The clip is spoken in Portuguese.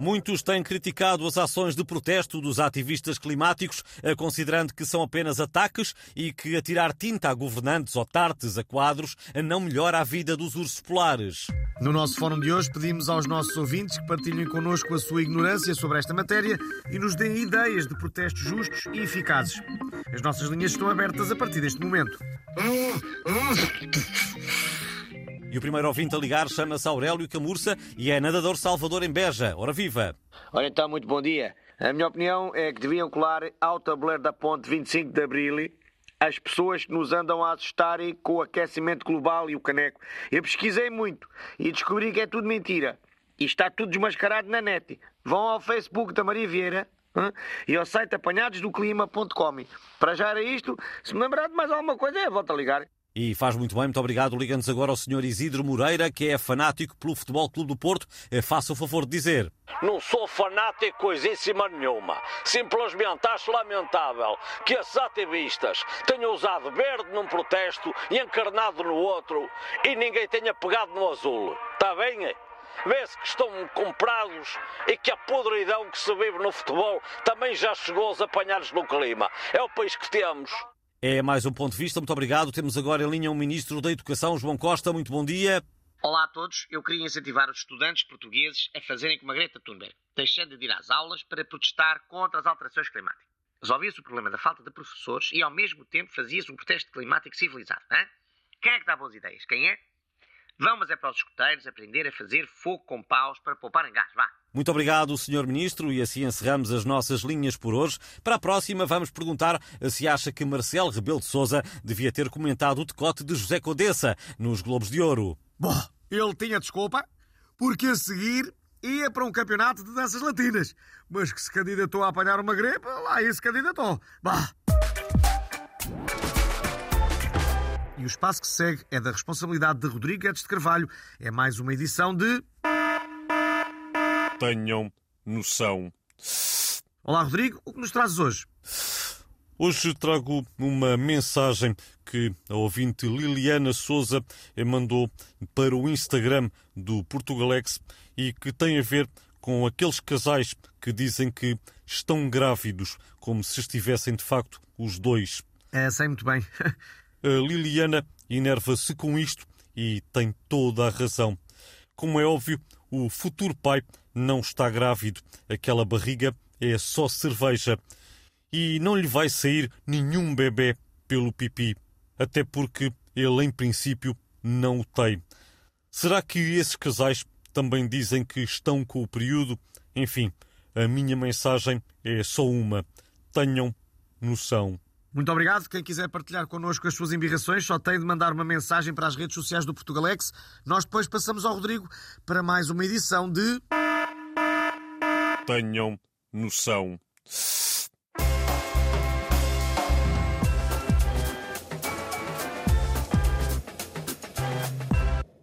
Muitos têm criticado as ações de protesto dos ativistas climáticos, considerando que são apenas ataques e que atirar tinta a governantes ou tartes a quadros não melhora a vida dos ursos polares. No nosso fórum de hoje, pedimos aos nossos ouvintes que partilhem connosco a sua ignorância sobre esta matéria e nos deem ideias de protestos justos e eficazes. As nossas linhas estão abertas a partir deste momento. E o primeiro ouvinte a ligar chama-se Aurélio Camurça e é nadador Salvador em Beja. Ora viva! Ora então, muito bom dia. A minha opinião é que deviam colar ao tabuleiro da ponte 25 de Abril as pessoas que nos andam a assustarem com o aquecimento global e o caneco. Eu pesquisei muito e descobri que é tudo mentira. E está tudo desmascarado na net. Vão ao Facebook da Maria Vieira hein, e ao site apanhadosdoclima.com. Para já era isto. Se me lembrar de mais alguma coisa, eu volto a ligar. E faz muito bem, muito obrigado. Ligando-nos agora ao Sr. Isidro Moreira, que é fanático pelo Futebol Clube do Porto. Eh, Faça o favor de dizer. Não sou fanático coisíssima nenhuma. Simplesmente acho lamentável que esses ativistas tenham usado verde num protesto e encarnado no outro e ninguém tenha pegado no azul. Está bem? Vê-se que estão comprados e que a podridão que se vive no futebol também já chegou aos apanhados no clima. É o país que temos. É mais um ponto de vista. Muito obrigado. Temos agora em linha o Ministro da Educação, João Costa. Muito bom dia. Olá a todos. Eu queria incentivar os estudantes portugueses a fazerem como a Greta Thunberg, deixando de ir às aulas para protestar contra as alterações climáticas. Resolvia-se o problema da falta de professores e, ao mesmo tempo, fazia-se um protesto climático civilizado. Hein? Quem é que dá boas ideias? Quem é? Vão, mas é para os escuteiros aprender a fazer fogo com paus para pouparem gás. Vá. Muito obrigado, Sr. Ministro, e assim encerramos as nossas linhas por hoje. Para a próxima, vamos perguntar se acha que Marcelo Rebelo de Sousa devia ter comentado o decote de José Condessa nos Globos de Ouro. Bom, ele tinha desculpa, porque a seguir ia para um campeonato de danças latinas. Mas que se candidatou a apanhar uma gripe, lá ia se candidatou. Bah! E o espaço que segue é da responsabilidade de Rodrigo Guedes de Carvalho. É mais uma edição de. Tenham noção. Olá, Rodrigo, o que nos trazes hoje? Hoje trago uma mensagem que a ouvinte Liliana Souza mandou para o Instagram do Portugalex e que tem a ver com aqueles casais que dizem que estão grávidos, como se estivessem de facto os dois. É, sei muito bem. Liliana enerva-se com isto e tem toda a razão. Como é óbvio, o futuro pai não está grávido. Aquela barriga é só cerveja. E não lhe vai sair nenhum bebê pelo pipi. Até porque ele, em princípio, não o tem. Será que esses casais também dizem que estão com o período? Enfim, a minha mensagem é só uma. Tenham noção. Muito obrigado. Quem quiser partilhar connosco as suas embirrações só tem de mandar uma mensagem para as redes sociais do Portugalex. Nós depois passamos ao Rodrigo para mais uma edição de. Tenham noção.